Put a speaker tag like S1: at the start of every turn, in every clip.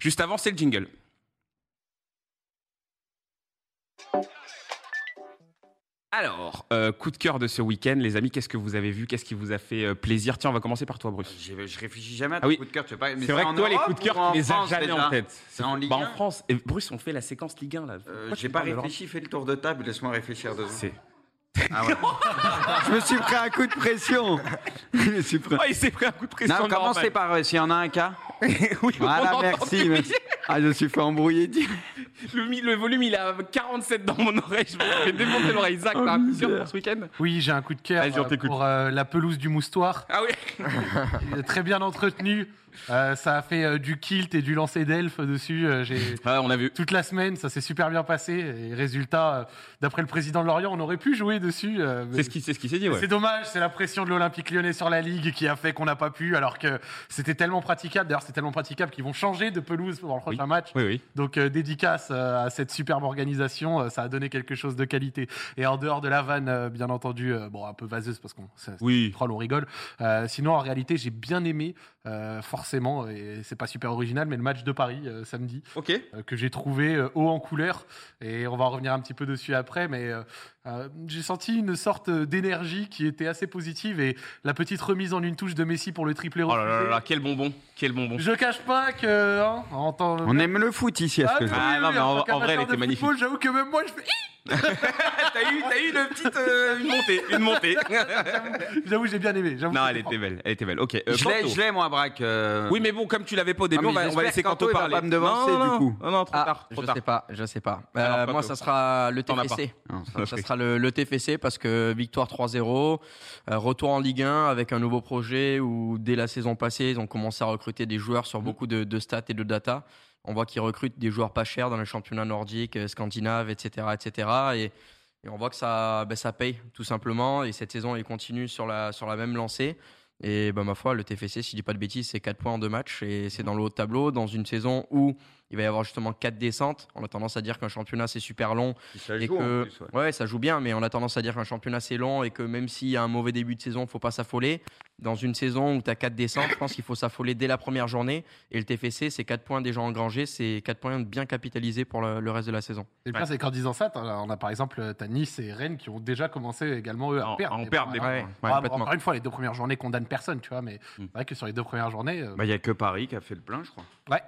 S1: Juste avant, c'est le jingle. Alors, euh, coup de cœur de ce week-end, les amis, qu'est-ce que vous avez vu? Qu'est-ce qui vous a fait euh, plaisir? Tiens, on va commencer par toi, Bruce.
S2: Je, je réfléchis jamais à
S1: Ah
S2: tes
S1: oui.
S2: coups de cœur. tu pas-
S1: C'est vrai que toi, les
S2: Europe
S1: coups de cœur, tu les as jamais en tête?
S2: C'est en Ligue
S1: Bah,
S2: 1
S1: en France. Et Bruce, on fait la séquence Ligue 1 là.
S2: Euh, J'ai pas réfléchi, fais le tour de table, laisse-moi réfléchir deux secondes. Ah ouais. je me suis pris un coup de pression. je me suis pris...
S1: Oh, il s'est pris un coup de pression.
S2: Non,
S1: normal.
S2: commencez par euh, s'il y en a un cas.
S1: oui,
S2: Voilà,
S1: entend
S2: merci. Ah, je me suis fait embrouiller. direct.
S1: Le, mi- le volume, il est à 47 dans mon oreille. Je me fais démonter l'oreille. Zach,
S2: Oh,
S1: t'as un coup de cœur
S2: misère.
S1: pour ce week-end?
S3: Oui, j'ai un coup de cœur
S1: Vas-y, on
S3: euh,
S1: t'écoute.
S3: pour euh, la pelouse du moustoir.
S1: Ah oui
S3: Il est très bien entretenu. Euh, ça a fait euh, du kilt et du lancer d'elfe dessus. Euh, j'ai
S1: Ah, on a vu.
S3: toute la semaine, ça s'est super bien passé. Et résultat, d'après le président de Lorient, on aurait pu jouer dessus. mais-
S1: C'est ce qui c'est ce qui s'est dit, ouais.
S3: C'est dommage, c'est la pression de l'Olympique lyonnais sur la Ligue qui a fait qu'on n'a pas pu, alors que c'était tellement praticable. D'ailleurs, c'est tellement praticable qu'ils vont changer de pelouse pour le prochain match.
S1: Oui, oui.
S3: Donc, dédicace à cette superbe organisation, ça a donné quelque chose de qualité. Et en dehors de la vanne, bien entendu, bon, un peu vaseuse parce qu'on
S1: Oui.
S3: troll, on rigole. Sinon, en réalité, j'ai bien aimé, euh, forcément, et c'est pas super original, mais le match de Paris euh, samedi euh, que j'ai trouvé euh, haut en couleur et on va revenir un petit peu dessus après mais euh, euh, j'ai senti une sorte d'énergie qui était assez positive et la petite remise en une touche de Messi pour le triplé
S1: Oh là là là quel bonbon. Quel bonbon.
S3: je cache pas que hein, en
S2: On aime le foot ici, à ce
S3: Ah,
S2: que je-
S1: Ah,
S3: oui,
S1: non, mais en- en vrai, elle était magnifique.
S3: J'avoue que même moi, je fais...
S1: t'as eu, t'as eu une petite euh, une montée, une montée.
S3: j'avoue, j'ai bien aimé. j'avoue
S1: non, elle était belle, elle était belle. Ok. euh,
S2: Je l'ai,
S1: Kanto.
S2: je l'ai, moi, Braque. euh,
S1: Oui, mais bon, comme tu l'avais pas au début,
S2: Ah,
S1: on va, on va laisser
S2: Kanto,
S1: parler.
S2: pas me devancer,
S1: non, non,
S2: du coup.
S1: Non, non, trop
S4: Ah,
S1: tard, trop
S4: je
S1: tard.
S4: sais pas, je sais pas. Euh,
S1: Alors,
S4: moi, ça sera le
S1: as
S4: TFC.
S2: Non, ça-
S4: sera le, le TFC parce que victoire 3-0, euh, retour en Ligue 1 avec un nouveau projet où dès la saison passée, ils ont commencé à recruter des joueurs sur beaucoup de, de stats et de data. On voit qu'ils recrutent des joueurs pas chers dans les championnats nordiques, euh, scandinaves, etc. etc. Et, et on voit que ça, ben, ça paye tout simplement. Et cette saison, ils continuent sur la, sur la même lancée. Et ben, ma foi, le TFC, si je dis pas de bêtises, c'est 4 points en deux matchs et c'est dans le haut de tableau dans une saison où il va y avoir justement 4 descentes. On a tendance à dire qu'un championnat c'est super long
S2: Ça
S4: et
S2: joue, en
S4: que
S2: plus, ouais.
S4: ouais. ça joue bien, mais on a tendance à dire qu'un championnat c'est long et que même s'il y a un mauvais début de saison, faut pas s'affoler. Dans une saison où tu as 4 descentes, je pense qu'il faut s'affoler dès la première journée. Et le TFC, c'est 4 points déjà engrangés, c'est 4 points bien capitalisés pour le, le reste de la saison.
S3: Et le pire, c'est qu'en disant ça, on a par exemple t'as Nice et Rennes qui ont déjà commencé également eux, à
S1: En-
S3: perdre.
S1: en perdre des
S3: ouais.
S1: points.
S4: Ouais,
S3: Ah, encore une fois, les deux premières journées condamnent personne, tu vois, mais
S1: Mm.
S3: c'est vrai que sur les deux premières journées, euh,
S2: Bah, il n'y a que Paris qui a fait le plein, je crois.
S3: ouais.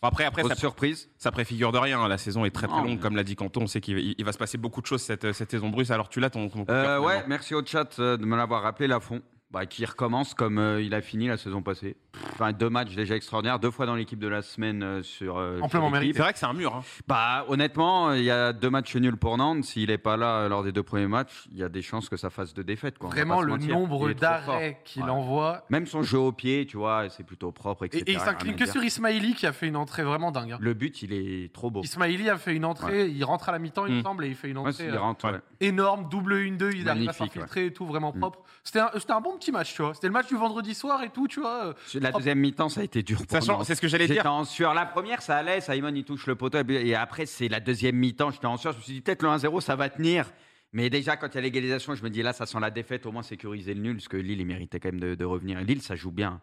S1: Après, après, ça,
S2: surprise.
S1: ça préfigure de rien. hein. La saison est très très longue, comme l'a dit Canton. On sait qu'il va, se passer beaucoup de choses cette, cette saison Bruce. Alors tu l'as ton, ton
S2: Euh, ouais, merci au chat euh, de me l'avoir rappelé, Lafont. Bah, qui recommence comme euh, il a fini la saison passée. Enfin, deux matchs déjà extraordinaires, deux fois dans l'équipe de la semaine euh, sur. euh,
S3: Amplement mérité.
S1: C'est vrai que c'est un mur. hein.
S2: Bah, honnêtement, il y a deux matchs nuls pour Nantes. S'il n'est pas là euh, lors des deux premiers matchs, il y a des chances que ça fasse deux défaites. Quoi.
S3: Vraiment, le
S2: mentir.
S3: nombre d'arrêts qu'il
S2: Ouais.
S3: envoie.
S2: Même son jeu au pied, tu vois, c'est plutôt propre, etc.
S3: Et, et il s'incline que sur Ismaili qui a fait une entrée vraiment dingue. hein.
S2: Le but, il est trop beau.
S3: Ismaili a fait une entrée, il rentre à la mi-temps, il me
S1: Mm.
S3: semble, et il fait une entrée euh,
S2: rentre,
S3: énorme, double 1-2, il arrive à s'infiltrer et tout, vraiment
S2: Mm.
S3: propre. C'était un, c'était un bon petit match, tu vois. C'était le match du vendredi soir et tout, tu vois.
S2: La deuxième mi-temps, ça a été dur pour
S1: c'est ce que j'allais
S2: J'étais
S1: dire.
S2: en sueur. La première, ça allait. Simon, il touche le poteau. Et après, c'est la deuxième mi-temps. J'étais en sueur. Je me suis dit, peut-être le 1-0, ça va tenir. Mais déjà, quand il y a l'égalisation, je me dis, là, ça sent la défaite. Au moins, sécuriser le nul. Parce que Lille, il méritait quand même de, de revenir. Lille, ça joue bien.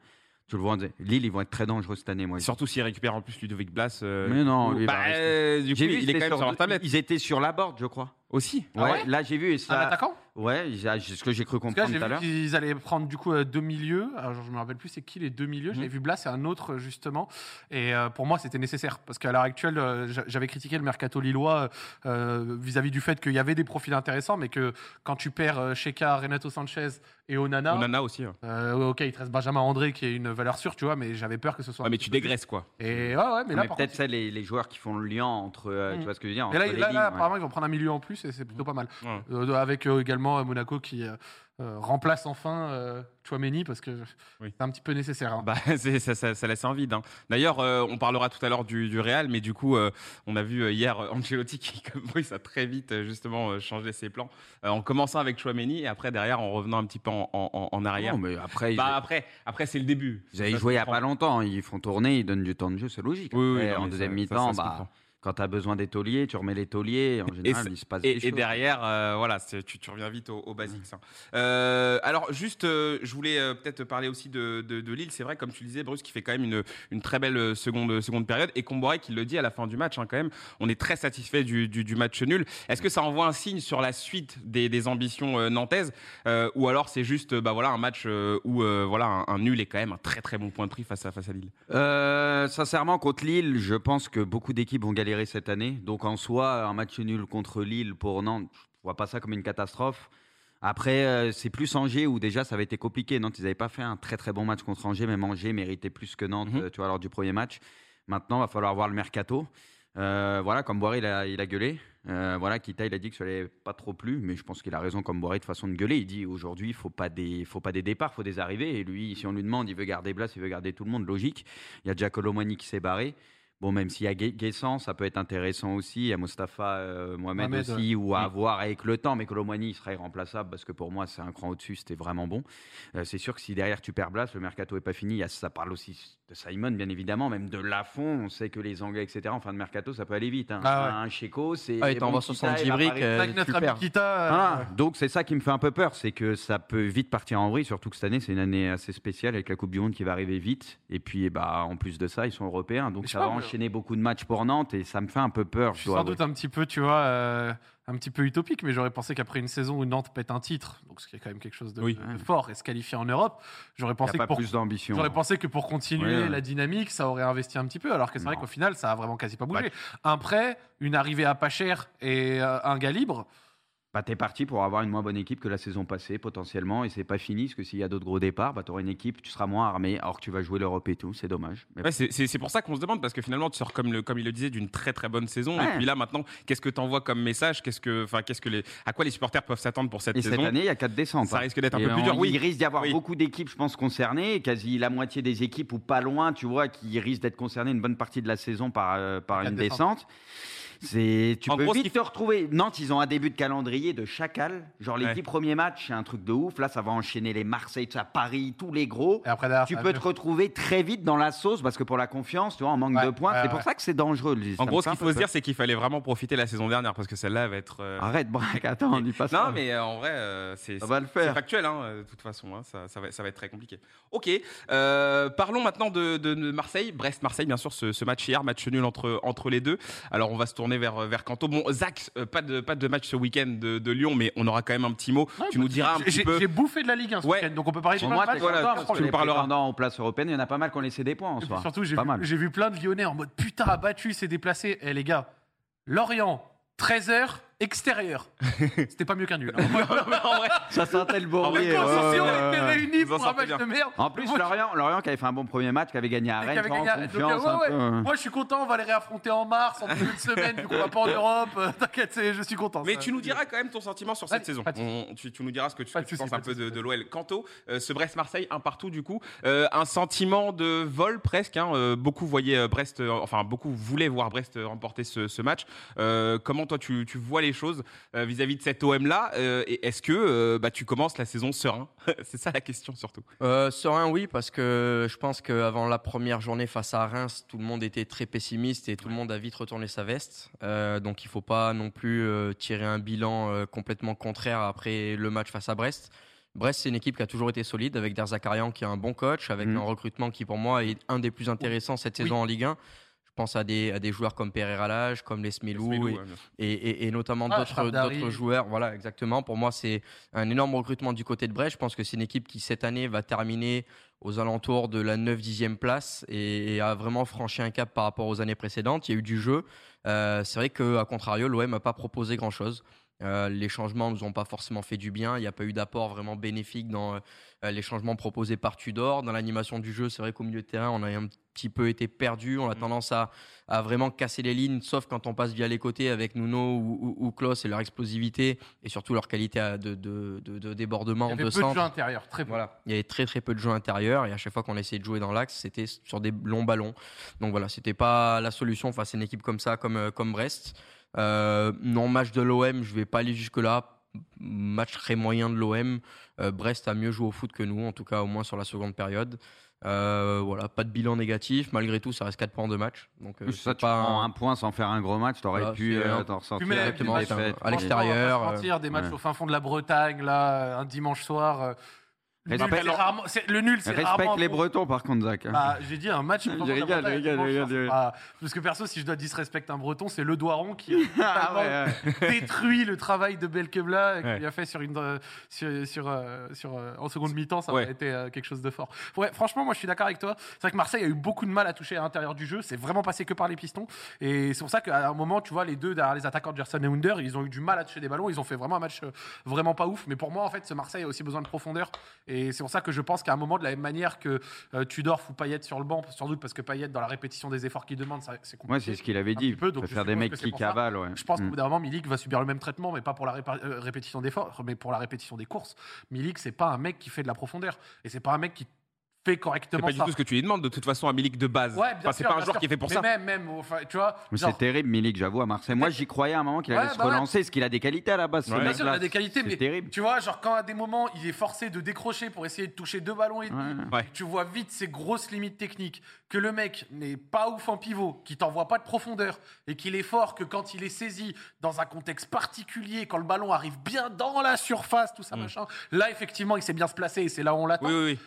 S2: Tu le vois, Lille, ils vont être très dangereux cette année, moi.
S1: Surtout s'il récupère en plus Ludovic Blas. euh,
S2: Mais non, lui, il
S1: bah, euh, du coup,
S2: J'ai vu,
S1: il est quand même
S2: sur-
S1: sur leur tablette.
S2: Ils étaient sur la board, je crois.
S1: Aussi.
S3: Ah
S2: ouais,
S3: ouais
S2: là, j'ai vu. Et
S3: Un
S2: ça...
S3: attaquant
S2: Ouais, c'est ce que j'ai cru comprendre tout à l'heure.
S3: qu'ils allaient prendre du coup euh, deux milieux. Alors, je me rappelle plus c'est qui les deux milieux. J'avais
S1: Mhm.
S3: vu Blas et un autre justement. Et euh, pour moi, c'était nécessaire parce qu'à l'heure actuelle, euh, j'a- j'avais critiqué le mercato lillois euh, vis-à-vis du fait qu'il y avait des profils intéressants, mais que quand tu perds Sheka, Renato Sanchez et Onana,
S1: Onana aussi. hein.
S3: euh, ok, il te reste Benjamin André qui est une valeur sûre, tu vois, mais j'avais peur que ce soit.
S1: Ouais, mais tu dégraisses quoi.
S3: Et ouais, ouais, mais
S2: peut-être
S3: contre,
S2: ça, les, les joueurs qui font le lien entre. euh,
S3: Mm.
S2: Tu vois ce que je veux dire
S3: Et là, là,
S2: lignes,
S3: là,
S2: ouais.
S3: apparemment, ils vont prendre un milieu en plus et c'est plutôt pas mal.
S1: Ouais.
S3: Euh, avec euh, également Monaco qui euh, euh, remplace enfin euh, Chouameni parce que
S1: Oui.
S3: c'est un petit peu nécessaire. hein.
S1: Bah, c'est- ça, ça- ça laisse un vide. hein. D'ailleurs, euh, on parlera tout à l'heure du, du Real, mais du coup, euh, on a vu hier Ancelotti qui, comme Bruce, a très vite justement changé ses plans, euh, en commençant avec Chouameni et après derrière en revenant un petit peu en, en- en arrière.
S2: Non, mais après,
S1: Bah après, après c'est le début.
S2: ils avaient
S1: Ça,
S2: joué il n'y a pas longtemps. Ils font tourner, ils donnent du temps de jeu, c'est logique.
S1: Oui, oui,
S2: Après,
S1: non,
S2: en deuxième
S1: ça-
S2: mi-temps,
S1: ça, ça
S2: bah. Quand tu as besoin des tauliers, tu remets les tauliers. En général, il se passe
S1: Et,
S2: des
S1: et
S2: choses.
S1: derrière, euh, voilà, tu, tu reviens vite au, au basique. Euh, alors, juste, euh, je voulais peut-être parler aussi de, de- de Lille. C'est vrai, comme tu le disais, Bruce, qui fait quand même une, une très belle seconde, seconde période. Et Comboiré qui le dit à la fin du match, hein, quand même, on est très satisfait du, du- du match nul. Est-ce que ça envoie un signe sur la suite des, des ambitions nantaises Ou alors c'est juste bah, voilà, un match où voilà, un, un nul est quand même un très très bon point de prix face à, face à Lille?
S2: Sincèrement, contre Lille, je pense que beaucoup d'équipes vont galérer cette année. Donc en soi, un match nul contre Lille pour Nantes, je vois pas ça comme une catastrophe. Après, euh, c'est plus Angers où déjà ça avait été compliqué. Nantes, ils n'avaient pas fait un très très bon match contre Angers. Même Angers méritait plus que Nantes,
S1: Mhm.
S2: euh, tu vois, lors du premier match. Maintenant, va falloir voir le mercato. Euh, voilà, comme Boiré, il a, il a gueulé. Euh, voilà, Kita, il a dit que ça n'allait pas trop plu, mais je pense qu'il a raison, comme Boiré, de façon de gueuler. Il dit aujourd'hui, il faut pas des, faut pas des départs, faut des arrivées. Et lui, si on lui demande, il veut garder Blas, il veut garder tout le monde, logique. Il y a déjà Colomani qui s'est barré. Bon, même s'il y a Gue- Guessant, ça peut être intéressant aussi. Il y a Mostafa euh, Mohamed,
S3: Mohamed,
S2: aussi, ou à
S1: Mm.
S2: voir avec le temps. Mais Colomani, il sera irremplaçable parce que pour moi, c'est un cran au-dessus. C'était vraiment bon. Euh, c'est sûr que si derrière tu perds Blas, le mercato est pas fini. Il y a- ça parle aussi de Simon, bien évidemment, même de Lafont. On sait que les Anglais, etc. En fin de mercato, ça peut aller vite. hein.
S3: Ah ouais.
S2: Un Checo, c'est.
S4: Ah,
S2: bon, Kita,
S4: 70
S2: il va
S4: briques, euh,
S3: euh,
S2: voilà. Donc c'est ça qui me fait un peu peur, c'est que ça peut vite partir en vrille, surtout que cette année c'est une année assez spéciale avec la Coupe du Monde qui va arriver vite. Et puis bah en plus de ça, ils sont européens, donc ça va beaucoup de matchs pour Nantes et ça me fait un peu peur.
S3: Je suis sans doute un petit peu, tu vois, euh, un petit peu utopique, mais j'aurais pensé qu'après une saison où Nantes pète un titre, donc ce qui est quand même quelque chose de,
S1: Oui.
S3: de fort, et se qualifier en Europe, j'aurais pensé
S2: a
S3: que
S2: pas
S3: pour
S2: plus d'ambition.
S3: J'aurais pensé que pour continuer
S2: Ouais, ouais.
S3: la dynamique, ça aurait investi un petit peu, alors que c'est vrai qu'au final, ça a vraiment quasi pas bougé. Un prêt, une arrivée à pas cher et euh, un gars libre.
S2: Bah, t'es parti pour avoir une moins bonne équipe que la saison passée potentiellement et c'est pas fini parce que s'il y a d'autres gros départs, bah, tu auras une équipe, tu seras moins armé alors que tu vas jouer l'Europe et tout, c'est dommage. Mais
S1: Ouais, c'est- c'est c'est pour ça qu'on se demande, parce que finalement, tu sors, comme, le, comme il le disait, d'une très très bonne saison.
S2: Ouais.
S1: Et puis là, maintenant, qu'est-ce que tu envoies comme message? Qu'est-ce que, enfin, qu'est-ce que les, À quoi les supporters peuvent s'attendre pour cette
S2: Et
S1: saison?
S2: cette année, il y a quatre descentes.
S1: Ça
S2: hein.
S1: risque d'être un
S2: Et
S1: peu plus dur, oui.
S2: Il risque d'y avoir
S1: Oui.
S2: beaucoup d'équipes, je pense, concernées, quasi la moitié des équipes ou pas loin, tu vois, qui risquent d'être concernées une bonne partie de la saison par, euh, par une descente. C'est, tu
S1: En
S2: peux
S1: gros,
S2: vite te retrouver. Nantes, ils ont un début de calendrier de chacal. Genre les
S1: Ouais.
S2: dix premiers matchs, c'est un truc de ouf. Là, ça va enchaîner les Marseille, ça, Paris, tous les gros.
S3: Et après, derrière,
S2: Tu peux te retrouver très vite dans la sauce parce que pour la confiance, tu vois, en manque
S3: Ouais,
S2: de points,
S3: ouais,
S2: c'est
S3: ouais.
S2: pour ça que c'est dangereux. le- ça
S1: En gros, ce qu'il faut se dire, c'est qu'il fallait vraiment profiter la saison dernière, parce que celle-là va être. euh,
S2: Arrête, braque, attends, on dit pas ça.
S1: Non, mais euh, en vrai, euh, c'est
S2: Ça va le
S1: c'est
S2: faire.
S1: factuel, hein, euh, de toute façon. hein, ça, ça va, ça va être très compliqué. Ok, parlons maintenant de, de- de Marseille. Brest-Marseille, bien sûr, ce, ce match hier, match nul entre, entre les deux. Alors, on va se tourner vers, vers Canto. Bon, Zach, euh, pas, de, pas de match ce week-end de, de Lyon, mais on aura quand même un petit mot.
S3: Ouais,
S1: tu
S3: bah,
S1: nous diras un
S3: j'ai-
S1: petit peu.
S3: J'ai bouffé de la Ligue 1 ce
S1: Ouais.
S3: week-end, donc on peut parler de
S2: moi,
S1: voilà, tu nous parleras.
S2: prétendants aux places européennes, il y en a pas mal qui ont laissé des points en soi.
S3: surtout, j'ai
S2: pas
S3: vu,
S2: mal.
S3: j'ai vu plein de Lyonnais en mode putain, abattu, s'est déplacé. Eh les gars, Lorient, 13h, extérieur. C'était pas mieux qu'un nul. hein.
S1: en vrai,
S2: Ça sentait le bourbier.
S3: étaient réunies
S1: Vous en
S3: pour un
S1: sortez
S3: match
S1: bien.
S3: de merde.
S2: En plus,
S3: Moi,
S2: Lorient, Lorient qui avait fait un bon premier match, qui avait gagné à Rennes,
S3: avait
S2: prend
S3: gagné à-
S2: confiance
S3: donc,
S2: un
S3: ouais,
S2: peu.
S3: ouais. Moi, je suis content. On va les réaffronter en mars, en début de semaine, vu qu'on va pas en Europe. Euh, T'inquiète, je suis content.
S1: Mais
S3: ça.
S1: tu nous diras quand même ton sentiment sur cette saison. On- tu, tu nous diras ce que tu, que tu penses un peu de, de l'OL. Canto, euh, ce Brest-Marseille, un partout du coup. Euh, un sentiment de vol presque. hein. Euh, beaucoup voyaient Brest, enfin beaucoup voulaient voir Brest remporter ce, ce match. Euh, comment toi tu, tu vois les choses euh, vis-à-vis de cet OM là Et est-ce que euh, bah, tu commences la saison serein C'est ça la question surtout.
S4: Euh, serein, oui, parce que je pense qu'avant la première journée face à Reims, tout le monde était très pessimiste et tout le monde a vite retourné sa veste. Euh, donc il faut pas non plus euh, tirer un bilan euh, complètement contraire après le match face à Brest. Brest, c'est une équipe qui a toujours été solide avec Der Zakarian qui est un bon coach, avec
S2: Mhm.
S4: un recrutement qui pour moi est un des plus intéressants cette saison en Ligue 1. Je pense à des, à des joueurs comme Pereira Lage, comme Les
S1: Smilou,
S4: et-
S1: ouais, bien sûr.
S4: et, et- et notamment
S3: Ah,
S4: d'autres joueurs. Voilà, exactement. Pour moi, c'est un énorme recrutement du côté de Brest. Je pense que c'est une équipe qui, cette année, va terminer aux alentours de la 9-10e place et, et a vraiment franchi un cap par rapport aux années précédentes. Il y a eu du jeu. Euh, c'est vrai qu'à contrario, l'OM n'a pas proposé grand-chose. Euh, les changements ne nous ont pas forcément fait du bien. Il n'y a pas eu d'apport vraiment bénéfique dans euh, les changements proposés par Tudor. Dans l'animation du jeu, c'est vrai qu'au milieu de terrain, on a un petit peu été perdu. On a
S1: Mm.
S4: tendance à, à vraiment casser les lignes, sauf quand on passe via les côtés avec Nuno ou, ou, ou Klaus et leur explosivité et surtout leur qualité de, de, de, de
S3: Il
S4: débordement
S3: y avait
S4: de
S3: peu de jeux intérieurs, très peu.
S4: Voilà, il y avait très très peu de jeux intérieurs et à chaque fois qu'on essayait de jouer dans l'axe, c'était sur des longs ballons. Donc voilà, c'était pas la solution face à une équipe comme ça, comme, euh, comme Brest. Euh, non, match de l'OM, je vais pas aller jusque-là. Match très moyen de l'OM. Euh, Brest a mieux joué au foot que nous, en tout cas au moins sur la seconde période. Euh, voilà, pas de bilan négatif. Malgré tout, ça reste 4 points en 2 matchs. Donc, euh,
S2: ça, tu
S4: pas
S2: prends
S4: un-
S2: un point sans faire un gros match, t'aurais
S4: Voilà,
S2: pu euh, t'en
S4: Exactement,
S3: franchement,
S4: à l'extérieur,
S3: des matchs
S2: ouais.
S3: au fin fond de la Bretagne, là, un dimanche soir. Euh, nul,
S2: Respecte-
S3: c'est rarement- c'est- le nul, c'est
S2: Respecte
S3: rarement
S2: les
S3: bon.
S2: Bretons, par contre, Zach. hein.
S3: Bah, j'ai dit un match. de la
S2: rigole, je rigole,
S3: Parce que perso, si je dois disrespecter un breton, c'est le Doiron qui a
S2: Ah ouais.
S3: détruit le travail de Belkebla qu'il
S1: Ouais.
S3: a fait sur une, euh, sur, sur, euh, sur, euh, en seconde mi-temps. Ça
S1: Ouais.
S3: a été euh, quelque chose de fort. Ouais, franchement, moi, je suis d'accord avec toi. C'est vrai que Marseille a eu beaucoup de mal à toucher à l'intérieur du jeu. C'est vraiment passé que par les pistons. Et c'est pour ça qu'à un moment, tu vois, les deux derrière les attaquants, Gerson et Under, ils ont eu du mal à toucher des ballons. Ils ont fait vraiment un match euh, vraiment pas ouf. Mais pour moi, en fait, ce Marseille a aussi besoin de profondeur. Et c'est pour ça que je pense qu'à un moment, de la même manière que euh, Tudor fout Payet sur le banc, sans doute parce que Payet, dans la répétition des efforts qu'il demande, c'est compliqué.
S2: Ouais, c'est ce qu'il avait dit.
S3: peu, donc
S2: faire des mecs qui cavalent. ouais.
S3: Je pense qu'au
S2: Mm.
S3: bout d'un moment, Milik va subir le même traitement, mais pas pour la euh, répétition d'efforts, mais pour la répétition des courses. Milik, c'est pas un mec qui fait de la profondeur. Et c'est pas un mec qui fait
S1: C'est
S3: correctement
S1: pas du tout ce que tu lui demandes de toute façon à Milik de base.
S3: Ouais, bien
S1: Enfin, c'est pas un joueur
S3: sûr.
S1: qui est fait pour
S3: mais
S1: ça.
S3: Même, même, enfin, tu vois.
S2: Mais
S3: genre-
S2: C'est terrible, Milik, j'avoue, à Marseille. Moi, j'y croyais à un moment qu'il
S3: Ouais,
S2: allait se
S3: bah ouais.
S2: relancer, parce qu'il a des qualités à la base.
S3: Bien sûr, il a des qualités,
S2: C'est
S3: mais
S2: terrible.
S3: tu vois, genre quand à des moments il est forcé de décrocher pour essayer de toucher deux ballons et tu vois vite ses grosses limites techniques, que le mec n'est pas ouf en pivot, qu'il t'envoie pas de profondeur et qu'il est fort que quand il est saisi dans un contexte particulier, quand le ballon arrive bien dans la surface, tout ça
S1: Mm.
S3: machin, là effectivement il sait bien se placer et c'est là où on l'attend.
S1: Oui, oui, oui.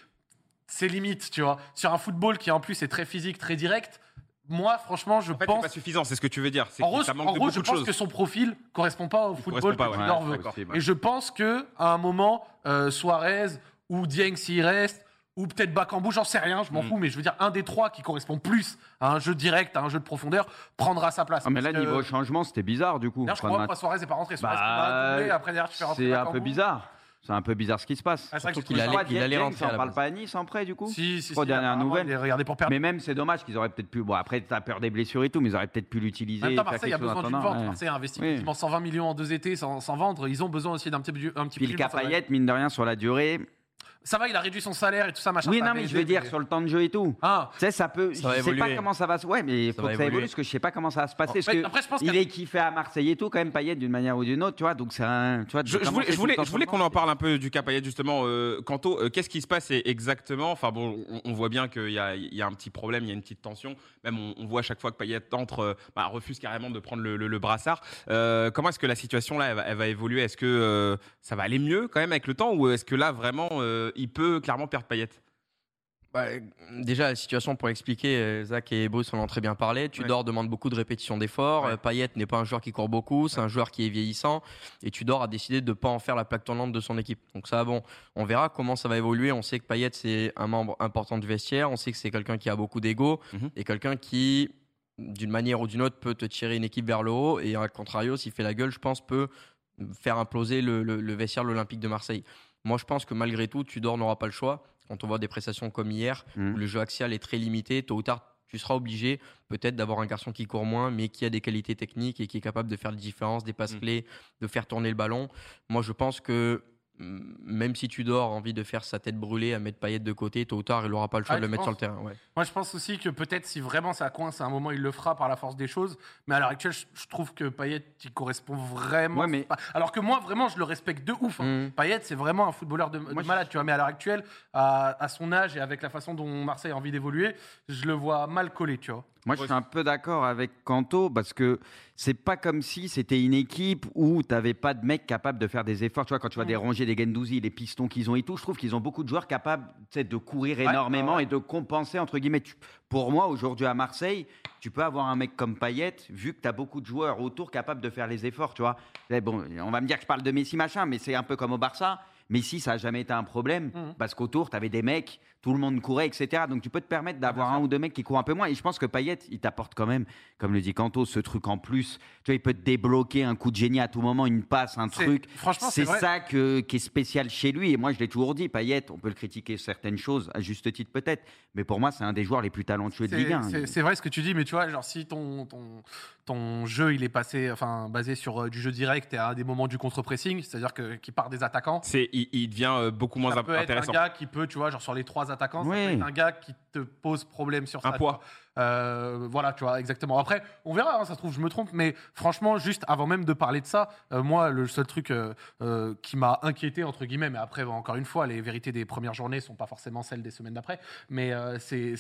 S3: C'est limite, tu vois. Sur un football qui en plus est très physique, très direct, moi franchement je
S1: En fait, c'est
S3: pense.
S1: pas suffisant, c'est ce que tu veux dire. C'est
S3: En
S1: que
S3: gros,
S1: ça
S3: en
S1: manque de
S3: gros, je pense
S1: choses.
S3: que son profil correspond pas au football que
S1: ouais.
S3: Tudor
S2: Ouais,
S3: veut. Et je pense que à un moment, euh, Suarez ou Dieng s'il reste, ou peut-être Bakambu, j'en sais rien, je m'en
S1: Mm.
S3: fous, mais je veux dire un des trois qui correspond plus à un jeu direct, à un jeu de profondeur, prendra sa place.
S2: Ah, mais là,
S3: que-
S2: niveau changement, c'était bizarre, du coup.
S3: D'ailleurs, je crois que Suarez n'est pas rentré. Suarez
S2: Bah,
S3: après derrière tu fais rentrer
S2: C'est un peu bizarre. C'est un peu bizarre ce qui se passe.
S3: Ah,
S4: Surtout qu'il allait- il allait rentrer la
S2: parle pas à Nice en prêt, du coup
S3: Si, si, si,
S2: nouvelles.
S3: Il est regardé pour perdre.
S2: Mais même, c'est dommage qu'ils auraient peut-être pu. Bon, après, t'as peur des blessures et tout, mais ils auraient peut-être pu l'utiliser.
S3: En même temps, Marseille a besoin d'une vente.
S2: ouais.
S3: Marseille a investi
S2: Oui.
S3: quasiment 120 millions en deux étés sans, sans vendre. Ils ont besoin aussi d'un petit, un petit
S2: Puis le Payet, mine de rien, sur la durée.
S3: Ça va, il a réduit son salaire et tout ça, machin.
S2: Oui, non, mais je veux dire, sur le temps de jeu et tout.
S3: Ah,
S2: Tu sais, ça peut.
S4: Ça
S2: je sais pas comment ça va se. Ouais, mais il faut que ça évolue parce que je sais pas comment ça va se passer. Parce
S3: mais
S2: que
S3: après, je pense
S2: il est kiffé à Marseille et tout, quand même, Payet, d'une manière ou d'une autre, tu vois. Donc, c'est un. Tu vois,
S1: Je, voulais, je voulais, qu'on en parle un peu du cas Payet justement. Euh, Quanto, euh, qu'est-ce qui se passe et- exactement? Enfin bon, on, on voit bien qu'il y a, il y a un petit problème, il y a une petite tension. Même on, on voit à chaque fois que Payet entre, euh, bah, refuse carrément de prendre le, le- le brassard. Euh, comment est-ce que la situation là, elle va, elle va évoluer? Est-ce que euh, ça va aller mieux quand même avec le temps? Ou est-ce que là vraiment, euh, il peut clairement perdre Payet
S4: Bah, déjà, la situation, pour expliquer, euh, Zach et Bruce en ont très bien parlé. Tudor demande beaucoup de répétitions d'efforts.
S1: Ouais.
S4: Euh, Payet n'est pas un joueur qui court beaucoup, c'est un joueur qui est vieillissant. Et Tudor a décidé de ne pas en faire la plaque tournante de son équipe. Donc, ça, bon, on verra comment ça va évoluer. On sait que Payet, c'est un membre important du vestiaire. On sait que c'est quelqu'un qui a beaucoup d'ego
S1: Mhm.
S4: et quelqu'un qui, d'une manière ou d'une autre, peut te tirer une équipe vers le haut. Et à contrario, s'il fait la gueule, je pense, peut faire imploser le, le- le vestiaire de l'Olympique de Marseille. Moi, je pense que malgré tout, Tudor n'aura pas le choix. Quand on voit des prestations comme hier, où le jeu axial est très limité, tôt ou tard, tu seras obligé peut-être d'avoir un garçon qui court moins, mais qui a des qualités techniques et qui est capable de faire des différences, des passes clés, de faire tourner le ballon. Moi, je pense que mm, même si Tudor a envie de faire sa tête brûlée à mettre Payet de côté, tôt ou tard, il n'aura pas le choix
S3: Ah,
S4: de le
S3: tu
S4: mettre sur le terrain. ouais.
S3: Moi, je pense aussi que peut-être si vraiment ça coince à un moment, il le fera par la force des choses. Mais à l'heure actuelle, je, trouve que Payet, il correspond vraiment.
S2: Ouais, mais-
S3: Alors que moi, vraiment, je le respecte de ouf. hein. Payet, c'est vraiment un footballeur de, de
S2: Moi, je-
S3: malade, tu vois. Mais à l'heure actuelle, à, à son âge et avec la façon dont Marseille a envie d'évoluer, je le vois mal collé, tu vois.
S2: Moi, je suis un peu d'accord avec Kanto parce que c'est pas comme si c'était une équipe où tu n'avais pas de mecs capables de faire des efforts. Tu vois, quand tu vois des rangées, des Gendouzi, les pistons qu'ils ont et tout, je trouve qu'ils ont beaucoup de joueurs capables de courir énormément
S3: ouais.
S2: et de compenser, entre guillemets. Tu- Pour moi, aujourd'hui à Marseille, tu peux avoir un mec comme Payet, vu que tu as beaucoup de joueurs autour capables de faire les efforts, tu vois. Bon, on va me dire que je parle de Messi, machin, mais c'est un peu comme au Barça. Messi, ça n'a jamais été un problème
S3: Mhm.
S2: parce qu'autour, tu avais des mecs, tout le monde courait, etc. Donc tu peux te permettre d'avoir un ou deux mecs qui courent un peu moins. Et je pense que Payet, il t'apporte quand même, comme le dit Kanto, ce truc en plus. Tu vois, il peut te débloquer un coup de génie à tout moment, une passe, un truc.
S3: franchement, c'est
S2: ça que- qui est spécial chez lui. Et moi, je l'ai toujours dit, Payet, on peut le critiquer certaines choses, à juste titre peut-être. Mais pour moi, c'est un des joueurs les plus talentueux de Ligue 1.
S3: C'est vrai ce que tu dis, mais tu vois, genre si ton, ton, ton jeu il est passé, enfin basé sur euh, du jeu direct et à des moments du contre-pressing, c'est-à-dire que qui part des attaquants.
S1: C'est, il, il devient euh, beaucoup moins
S3: ça peut être
S1: intéressant.
S3: un gars qui peut, tu vois, genre sur les trois attaquants, ça
S2: Oui.
S3: peut être un gars qui te pose problème sur
S1: Un
S3: ça.
S1: poids.
S3: Euh, voilà, tu vois, exactement. Après, on verra, hein, ça se trouve, je me trompe, mais franchement, juste avant même de parler de ça, euh, moi, le seul truc euh, qui m'a inquiété, entre guillemets, mais après, encore une fois, les vérités des premières journées sont pas forcément celles des semaines d'après, mais c'est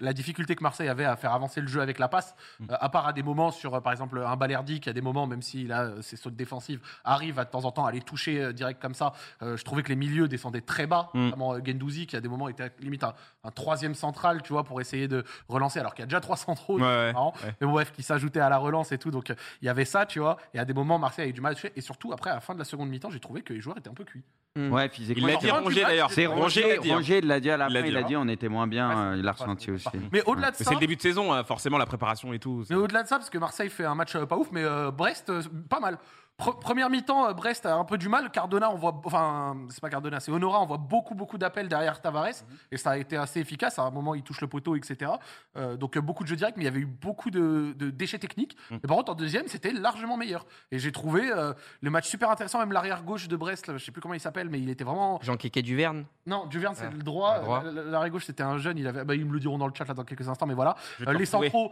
S3: la difficulté que Marseille avait à faire avancer le jeu avec la passe, euh, à part à des moments sur, par exemple, un Balerdi qui, à des moments, même s'il a ses sautes défensives, arrive à de temps en temps à les toucher direct comme ça. Je trouvais que les milieux descendaient très bas,
S1: Mm.
S3: notamment Gendouzi, qui à des moments était limite un, un troisième central, tu vois, pour essayer de relancer, alors qu'il y a déjà trois centraux.
S1: Ouais, ouais,
S3: marrant.
S1: ouais.
S3: Mais bref, qui s'ajoutait à la relance et tout. Donc euh, il y avait ça, tu vois. Et à des moments, Marseille avait du mal. Et surtout, après, à la fin de la seconde mi-temps, j'ai trouvé que les joueurs étaient un peu cuits.
S2: Ouais,
S1: Il
S2: physiquement.
S1: l'a
S3: Ouais,
S1: dit Rongier d'ailleurs.
S2: C'est
S1: Rongier
S2: Roger,
S1: l'a dit.
S2: l'a à la
S1: Il l'a
S2: fin,
S1: dit,
S2: il a dit on était moins bien,
S3: Ouais,
S2: euh, il l'a ressenti
S3: ouais,
S2: aussi.
S3: pas- Mais au-delà de ça.
S1: c'est le début de saison, hein, forcément la préparation et tout.
S3: Mais au-delà de ça, parce que Marseille fait un match euh, pas ouf, mais euh, Brest, euh, pas mal. Pre- première mi-temps, euh, Brest a un peu du mal. Cardona, on voit. Enfin, c'est pas Cardona, c'est Honora, on voit beaucoup, beaucoup d'appels derrière Tavares. Et ça a été assez efficace. À un moment, il touche le poteau, etc. Euh, donc, euh, beaucoup de jeux directs, mais il y avait eu beaucoup de, de déchets techniques.
S1: Mm.
S3: Et par contre, en deuxième, c'était largement meilleur. Et j'ai trouvé euh, le match super intéressant, même l'arrière gauche de Brest, là, je sais plus comment il s'appelle, mais il était vraiment.
S4: Jean Kéké Duverne.
S3: Non, Duverne, c'est
S4: Ah,
S3: le droit.
S4: le droit.
S3: La- la- L'arrière gauche, c'était un jeune. Il avait... bah, ils me le diront dans le chat là, dans quelques instants, mais voilà. Euh, les centraux.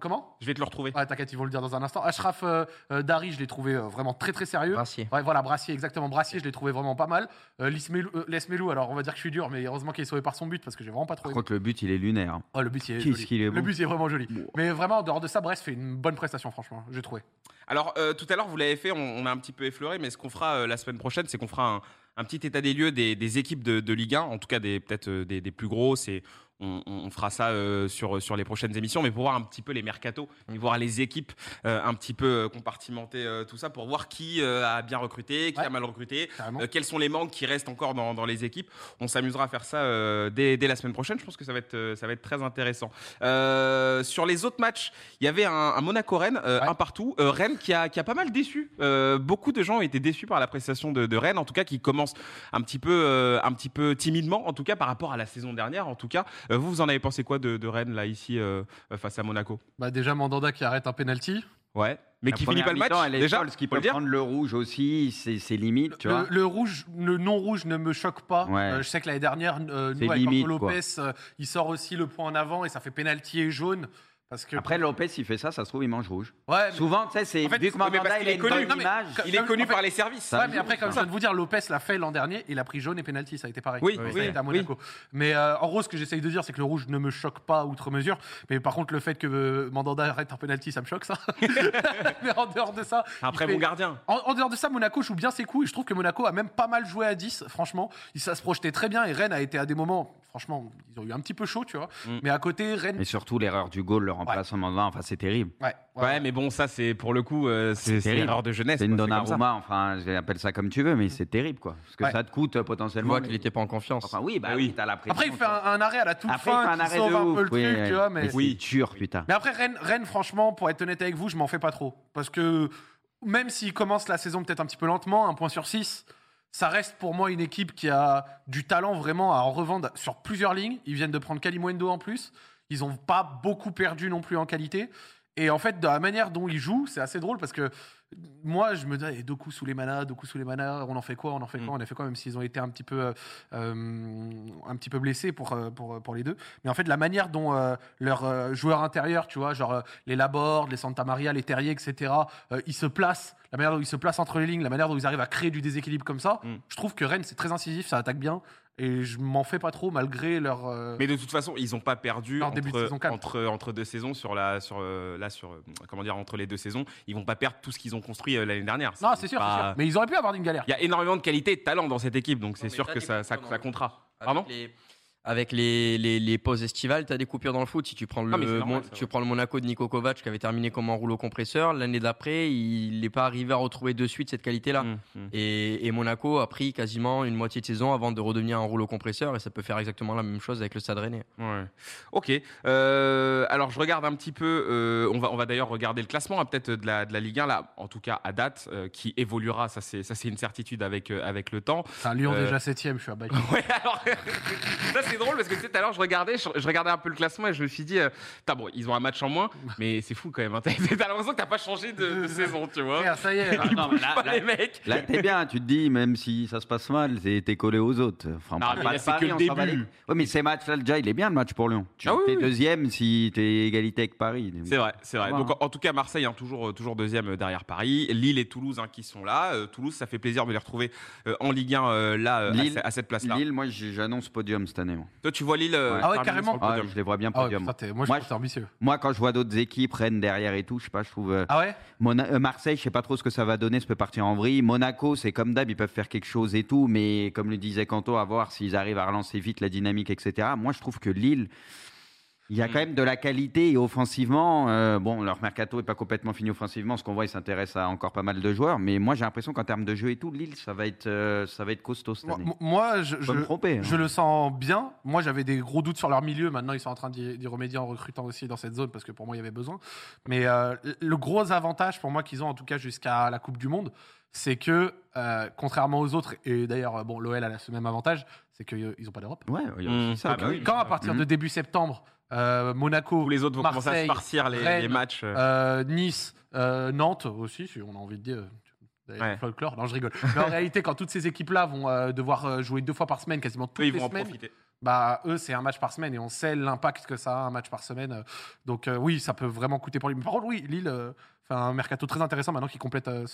S3: comment?
S1: Je vais te le retrouver.
S3: Ouais, t'inquiète, ils vont le dire dans un instant. Ashraf Dari, je l'ai trouvé vraiment très très sérieux.
S4: Brassier.
S3: Ouais, voilà, Brassier, exactement. Brassier, je l'ai trouvé vraiment pas mal. Euh, euh, Lesmelou, alors on va dire que je suis dur, mais heureusement qu'il est sauvé par son but parce que j'ai vraiment pas
S2: Par
S3: trouvé.
S2: contre, le but, il est lunaire.
S3: Oh, le but, il est
S2: Qu'est-ce
S3: joli.
S2: qu'il est
S3: Le
S2: bon.
S3: but, il est vraiment joli. Mais vraiment, en dehors de ça, Brest fait une bonne prestation, franchement, j'ai trouvé.
S1: Alors, euh, tout à l'heure, vous l'avez fait, on, on a un petit peu effleuré, mais ce qu'on fera euh, la semaine prochaine, c'est qu'on fera un, un petit état des lieux des, des équipes de, de Ligue 1, en tout cas des peut-être euh, des, des plus grosses, et on, on fera ça euh, sur, sur les prochaines émissions, mais pour voir un petit peu les mercatos, et voir les équipes euh, un petit peu euh, compartimenter euh, tout ça, pour voir qui a bien recruté, qui
S3: Ouais.
S1: a mal recruté, quels sont les manques qui restent encore dans, dans les équipes. On s'amusera à faire ça dès, dès la semaine prochaine. Je pense que ça va être, ça va être très intéressant. Sur les autres matchs, il y avait un, un Monaco-Rennes,
S3: Ouais.
S1: un partout. Rennes qui a, qui a pas mal déçu. Beaucoup de gens ont été déçus par la prestation de, de Rennes, en tout cas qui commence un petit peu, un petit peu timidement, en tout cas par rapport à la saison dernière. En tout cas, vous, vous en avez pensé quoi de, de Rennes là ici euh, euh, face à Monaco
S3: Bah, déjà, Mandanda qui arrête un penalty.
S1: Ouais, mais
S2: La
S1: qui finit pas le match
S2: elle est
S1: déjà.
S2: folle, ce qui peut
S1: dire.
S2: prendre le rouge aussi, c'est limite, tu
S3: le,
S2: vois.
S3: le rouge, le non rouge ne me choque pas.
S2: Ouais.
S3: Euh, je sais que l'année dernière, euh,
S2: C'est
S3: nous avec
S2: limite,
S3: Marco
S2: quoi.
S3: Lopez, euh, il sort aussi le point en avant et ça fait pénalty et jaune. Parce que
S2: Après, Lopez, il fait ça, ça se trouve, il mange rouge.
S3: ouais, mais-
S2: Souvent, tu sais, c'est
S3: En fait,
S2: vu que Mandanda, il
S1: est connu. Il est connu
S3: en fait-
S1: par les services.
S2: Ça-
S3: Ouais, mais après, comme je viens de vous dire, Lopez l'a fait l'an dernier, il a pris jaune et penalty, ça a été pareil.
S1: Oui,
S3: Ça
S1: oui,
S3: a été à
S1: oui.
S3: Monaco. Mais euh, en gros, ce que j'essaye de dire, c'est que le rouge ne me choque pas outre mesure. Mais par contre, le fait que euh, Mandanda arrête un penalty, ça me choque, ça. mais en dehors de ça. Fait-
S1: bon gardien.
S3: En, en dehors de ça, Monaco joue bien ses coups et je trouve que Monaco a même pas mal joué à 10, franchement. Il, ça se projetait très bien et Rennes a été à des moments, franchement, ils ont eu un petit peu chaud, tu vois.
S1: Mm.
S3: Mais à côté, Rennes.
S2: Et surtout, l'erreur du goal, le remplaçant Mandanda, enfin, c'est terrible.
S3: Ouais, ouais,
S1: Ouais, mais bon, ça, c'est pour le coup, euh, c'est c'est l'erreur de jeunesse.
S2: C'est une. Donnarumma, enfin, j'appelle ça comme tu veux, mais c'est terrible, quoi. Parce que
S3: Ouais.
S2: ça te coûte euh, potentiellement. mais-
S4: qu'il n'était pas en confiance.
S2: Enfin, oui, bah
S1: Ah
S2: oui,
S1: oui.
S2: t'as la pression.
S3: Après, il fait un, un arrêt à la toute
S2: Après, il
S3: fin
S2: fait un
S3: qui
S2: arrêt
S3: sauve
S2: de
S3: un
S2: ouf.
S3: peu le
S2: oui,
S3: truc,
S2: ouais.
S3: tu vois. Mais,
S2: c'est dur, putain.
S3: mais après, Rennes, Rennes, franchement, pour être honnête avec vous, je m'en fais pas trop. Parce que même s'ils commencent la saison peut-être un petit peu lentement, un point sur 6, ça reste pour moi une équipe qui a du talent vraiment à en revendre sur plusieurs lignes. Ils viennent de prendre Kalimundo en plus. Ils n'ont pas beaucoup perdu non plus en qualité. Et en fait, de la manière dont ils jouent, c'est assez drôle parce que moi, je me dis, eh, deux coups sous les manas, deux coups sous les manas, on en fait quoi, on en fait quoi, on en fait quoi, même s'ils ont été un petit peu, euh, euh, un petit peu blessés pour, euh, pour, pour les deux. Mais en fait, la manière dont euh, leurs joueurs intérieurs, tu vois, genre les Laborde, les Santa Maria, les Terrier, etc., euh, ils se placent, la manière dont ils se placent entre les lignes, la manière dont ils arrivent à créer du déséquilibre comme ça,
S1: Mm.
S3: je trouve que Rennes, c'est très incisif, ça attaque bien. Et je m'en fais pas trop malgré leur. euh,
S1: Mais de toute façon, ils n'ont pas perdu
S3: En début de
S1: entre, entre, entre deux saisons sur la sur euh, là sur euh, comment dire entre les deux saisons. Ils vont pas perdre tout ce qu'ils ont construit l'année dernière.
S3: Non, c'est sûr,
S1: pas-
S3: c'est sûr. Mais ils auraient pu avoir une galère.
S1: Il y a énormément de qualité et de talent dans cette équipe, donc c'est sûr que ça, ça, comptera. Pardon?
S4: les, avec les, les, les pauses estivales, tu as des coupures dans le foot. Si tu prends le,
S1: Ah, normal,
S4: Mon- tu prends le Monaco de Nico Kovac qui avait terminé comme un rouleau compresseur, l'année d'après, il n'est pas arrivé à retrouver de suite cette qualité-là.
S1: Mmh, mmh.
S4: Et, et Monaco a pris quasiment une moitié de saison avant de redevenir un rouleau compresseur et ça peut faire exactement la même chose avec le Stade Rennais.
S1: Ouais. Ok. Euh, alors je regarde un petit peu. euh, on va, on va d'ailleurs regarder le classement hein, peut-être de la, de la Ligue 1 là, en tout cas à date, euh, qui évoluera. Ça c'est, ça c'est une certitude avec euh, avec le temps.
S3: Un Lyon
S1: Euh,
S3: déjà 7ème, je suis à bail.
S1: Ouais. Alors ça c'est drôle parce que tu sais, tout à l'heure, je regardais, je, je regardais un peu le classement et je me suis dit, euh, bon, ils ont un match en moins, mais c'est fou quand même. hein. T'as l'impression que t'as pas changé de, de saison, tu vois.
S3: Ça y est.
S2: Ah, non, là,
S1: Pas
S2: là-
S1: les mecs.
S2: Là, t'es bien, tu te dis, même si ça se passe mal, t'es collé aux autres. Enfin, on
S1: Non, mais là, c'est
S2: Paris,
S1: que le début.
S2: Oui, mais ces matchs-là, déjà, il est bien le match pour Lyon. Tu
S1: Ah oui,
S2: es
S1: oui.
S2: deuxième si t'es égalité avec Paris.
S1: C'est vrai, c'est vrai. Donc, en, en tout cas, Marseille, hein, toujours, euh, toujours deuxième euh, derrière Paris. Lille et Toulouse hein, qui sont là. Euh, Toulouse, ça fait plaisir de les retrouver euh, en Ligue 1 euh, là, à
S2: Lille-
S1: ce- à, cette place-là.
S2: Lille, moi, j'annonce podium cette année. moi.
S1: Toi, tu vois Lille euh,
S2: Ouais.
S3: Ah ouais,
S1: terminer
S3: carrément.
S1: sur le
S2: Ah,
S1: podium.
S2: je les vois bien
S3: Ah ouais,
S2: podium.
S3: putain, t'es- moi, je
S2: Moi,
S3: trouve que c'est ambitieux.
S2: Moi, quand je vois d'autres équipes, Rennes derrière et tout, je sais pas, je trouve. euh,
S3: Ah ouais?
S2: Mona- euh, Marseille, je sais pas trop ce que ça va donner, ça peut partir en vrille. Monaco, c'est comme d'hab, ils peuvent faire quelque chose et tout, mais comme le disait Kanto, à voir s'ils arrivent à relancer vite la dynamique, etc. Moi, je trouve que Lille, il y a
S1: Mm.
S2: quand même de la qualité et offensivement, euh, bon, leur mercato est pas complètement fini offensivement, ce qu'on voit, ils s'intéressent à encore pas mal de joueurs, mais moi, j'ai l'impression qu'en termes de jeu et tout, Lille, ça va être, euh, ça va être costaud cette
S3: Moi,
S2: année.
S3: moi, Je
S2: je, tromper. hein.
S3: je le sens bien. Moi, j'avais des gros doutes sur leur milieu. Maintenant, ils sont en train d'y d'y remédier en recrutant aussi dans cette zone parce que pour moi, il y avait besoin. Mais euh, le gros avantage pour moi qu'ils ont, en tout cas jusqu'à la Coupe du Monde, c'est que, euh, contrairement aux autres, et d'ailleurs, euh, bon, l'OL a ce même avantage, c'est qu'ils n'ont pas d'Europe.
S2: Ouais, il y a
S1: Mm.
S2: ça.
S1: Ah
S2: bah oui.
S3: Quand à partir de
S2: Mhm.
S3: début septembre, euh, Monaco,
S1: Tous les autres vont commencer à se farcir les,
S3: Rennes,
S1: les matchs. euh.
S3: Nice, euh, Nantes aussi, si on a envie de dire.
S1: Ouais.
S3: Folklore, non je rigole. Mais en réalité, quand toutes ces équipes-là vont euh, devoir jouer deux fois par semaine, quasiment toutes
S1: ils
S3: les
S1: vont en
S3: semaines,
S1: profiter.
S3: bah eux c'est un match par semaine et on sait l'impact que ça a un match par semaine. Donc euh, oui, ça peut vraiment coûter pour lui. Mais par contre, oui, Lille fait un mercato très intéressant maintenant qui complète euh,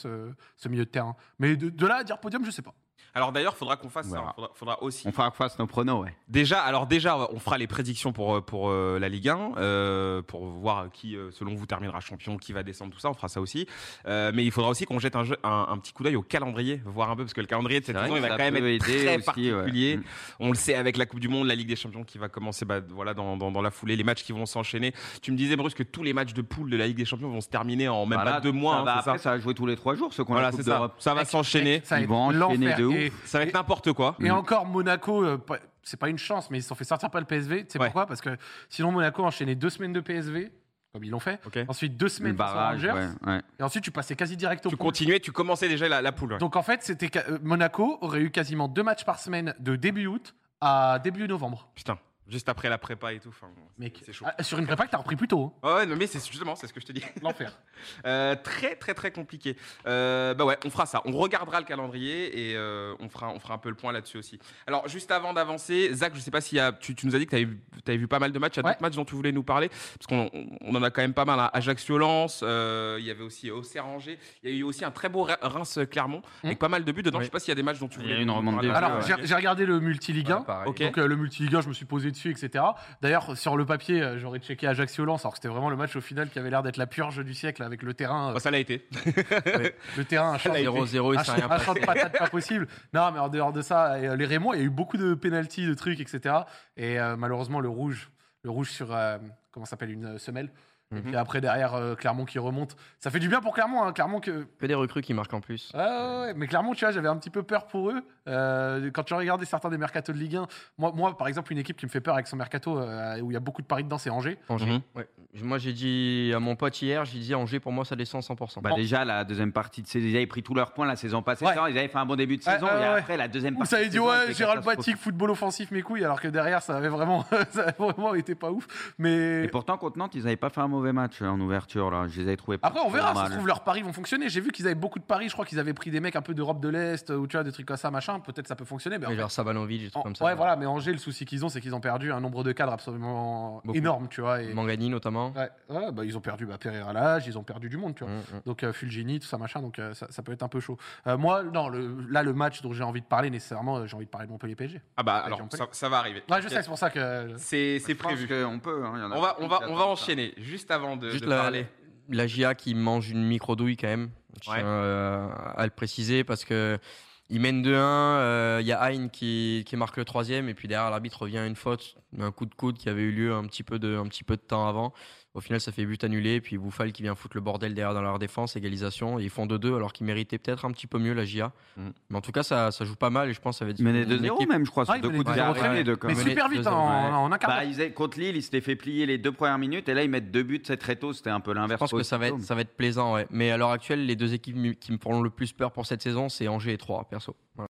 S3: ce, milieu de terrain. Mais de, de là à dire podium, je sais pas.
S1: Alors d'ailleurs, faudra qu'on fasse
S2: On
S1: ça. Faudra, faudra aussi.
S2: On fera qu'on fasse nos pronos, ouais.
S1: Déjà, alors déjà, on fera les prédictions pour, euh, pour euh, la Ligue 1, euh, pour voir qui, selon vous, terminera champion, qui va descendre, tout ça. On fera ça aussi. Euh, mais il faudra aussi qu'on jette un, jeu- un, un petit coup d'œil au calendrier, voir un peu, parce que le calendrier de cette saison, il va quand même être très
S2: aussi,
S1: particulier.
S2: ouais. Mm.
S1: On le sait avec la Coupe du Monde, la Ligue des Champions qui va commencer bah, voilà, dans, dans, dans la foulée, les matchs qui vont s'enchaîner. Tu me disais, Bruce, que tous les matchs de poule de la Ligue des Champions vont se terminer en même
S2: Voilà,
S1: pas deux mois.
S2: ça
S1: hein,
S2: va- après,
S1: ça
S2: ça va jouer tous les trois jours, qui ont
S1: Voilà,
S2: la Coupe
S1: ça.
S2: d'Europe.
S1: Ça va s'enchaîner.
S2: Ils vont enchaîner. De ouf.
S3: Et-
S1: Ça va être n'importe quoi.
S3: Et
S2: Mm.
S3: encore Monaco, euh, c'est pas une chance, mais ils se sont fait sortir par le PSV. Tu sais
S1: Ouais.
S3: pourquoi? Parce que sinon Monaco a enchaîné deux semaines de PSV, comme ils l'ont fait. Ensuite deux semaines
S2: barrage,
S3: Rangers.
S2: ouais, ouais.
S3: Et ensuite tu passais quasi direct au
S1: Tu
S3: pool.
S1: continuais, tu commençais déjà la, la poule.
S3: Donc en fait, c'était euh, Monaco aurait eu quasiment deux matchs par semaine de début août à début novembre.
S1: Putain, juste après la prépa et tout. enfin,
S3: Mec,
S1: c'est chaud.
S3: ah, sur une prépa que t'as repris plus tôt. hein.
S1: Ouais, ouais, non, mais c'est justement, c'est ce que je te dis.
S3: L'enfer.
S1: Euh, très, très, très compliqué. Euh, bah ouais, on fera ça. On regardera le calendrier et euh, on, fera, on fera un peu le point là-dessus aussi. Alors, juste avant d'avancer, Zach, je sais pas si tu, tu nous as dit que tu avais, vu pas mal de matchs. Il y a
S3: Ouais.
S1: d'autres matchs dont tu voulais nous parler? Parce qu'on on en a quand même pas mal. hein. Ajaccio-Lens, euh, il y avait aussi Auxerre-Angers. Il y a eu aussi un très beau Re- Reims-Clermont avec pas mal de buts dedans.
S4: Oui.
S1: Je sais pas s'il y a des matchs dont tu
S2: Il y
S1: voulais
S2: a une
S1: nous
S2: remontée.
S1: parler.
S3: Alors, j'ai j'ai regardé le multi-ligue 1.
S4: Ouais, pareil.
S1: Ok.
S3: Donc euh, le multi-ligue 1, je me suis posé dessus, etc. D'ailleurs, sur le papier, euh, j'aurais checké Ajaccio-Lens, alors que c'était vraiment le match au final qui avait l'air d'être la purge du siècle avec le terrain, euh,
S1: Bah, ça l'a été.
S3: le terrain, un champ,
S4: 0-0, il
S3: un
S4: rien
S3: un champ de patates pas possible. Non, mais en dehors de ça, euh, les Rémois, il y a eu beaucoup de pénalties, de trucs, etc. Et euh, malheureusement, le rouge, le rouge sur euh, comment s'appelle une semelle. Et puis après derrière euh, Clermont qui remonte. Ça fait du bien pour Clermont, hein. Clermont que
S4: Que des recrues qui marquent en plus.
S3: Ouais, ouais, ouais. mais clairement, tu vois, j'avais un petit peu peur pour eux. Euh, quand tu regardais certains des mercatos de Ligue 1, moi, moi, par exemple, une équipe qui me fait peur avec son mercato, euh, où il y a beaucoup de paris dedans, c'est Angers.
S4: Angers.
S1: Mhm.
S4: Ouais. Moi, j'ai dit à mon pote hier, j'ai dit Angers, pour moi, ça descend 100%.
S2: Bah, déjà, la deuxième partie de saison, ils avaient pris tous leurs points la saison passée.
S3: Ouais.
S2: ça, Ils avaient fait un bon début de saison.
S3: ouais,
S2: et
S3: ouais.
S2: après, la deuxième
S3: Où
S2: partie.
S3: ça avait dit,
S2: saison,
S3: ouais, Gérald. Batic, football offensif, mes couilles, alors que derrière, ça avait vraiment, ça avait vraiment été pas ouf. Mais
S2: Et pourtant, contre Nantes, ils n'avaient pas fait un mauvais match euh, en ouverture. Là. Je les avais trouvés pas
S3: après, on verra. se
S2: mal.
S3: trouve, leurs paris vont fonctionner. J'ai vu qu'ils avaient beaucoup de paris. Je crois qu'ils avaient pris des mecs un peu d'Europe de l'Est, ou tu vois, des trucs comme ça, machin. Peut-être ça peut fonctionner. Mais en
S4: Mais
S3: fait,
S4: genre Savanovic, des trucs
S3: en-
S4: comme ça.
S3: ouais, voilà. Mais Angers, le souci qu'ils ont, c'est qu'ils ont perdu un nombre de cadres absolument
S4: Beaucoup.
S3: énorme, tu vois. Et,
S4: Mangani, notamment.
S3: Ouais, ouais, bah, ils ont perdu bah, Pereira Lage, ils ont perdu du monde, tu vois.
S4: Mm, mm.
S3: Donc euh, Fulgini, tout ça, machin, donc euh, ça, ça peut être un peu chaud. Euh, moi, non, le, là, le match dont j'ai envie de parler, nécessairement, euh, j'ai envie de parler de Montpellier PSG.
S1: Ah bah alors, ça, ça va arriver.
S3: Ouais, je sais, c'est pour ça que.
S1: C'est prévu.
S2: qu'on peut. hein,
S1: On va, on va, on va enchaîner juste avant de,
S4: Juste
S1: de
S4: la,
S1: parler.
S4: la GIA qui mange une micro-douille quand même. Je
S1: Ouais.
S4: tiens euh, à le préciser parce que il mène 2-1. euh, Il y a Hein qui, qui marque le troisième et puis derrière l'arbitre revient à une faute, un coup de coude qui avait eu lieu un petit peu de, un petit peu de temps avant. Au final, ça fait but annulé. Puis Bouffal qui vient foutre le bordel derrière dans leur défense, égalisation. Et ils font 2-2 alors qu'ils méritaient peut-être un petit peu mieux la GIA.
S1: Mm.
S4: Mais en tout cas, ça, ça joue pas mal et je pense que ça va être une
S2: 2-0
S4: équipe-
S2: même, je crois.
S3: Ah,
S2: sur deux coups de
S3: 2-0
S2: pied
S3: très
S2: arrêtés,
S3: bien.
S2: deux, quand
S3: Mais
S2: même.
S4: Mené
S3: super vite,
S4: 2-0,
S3: en,
S4: ouais.
S3: en un quart
S2: Bah, avaient- contre Lille, ils s'étaient fait plier les deux premières minutes et là ils mettent deux buts c'est très tôt. C'était un peu
S4: Je
S2: l'inverse.
S4: pense que ça va, être, ça va être plaisant. Ouais. Mais à l'heure actuelle, les deux équipes qui me feront le plus peur pour cette saison, c'est Angers et Troyes, perso. Voilà.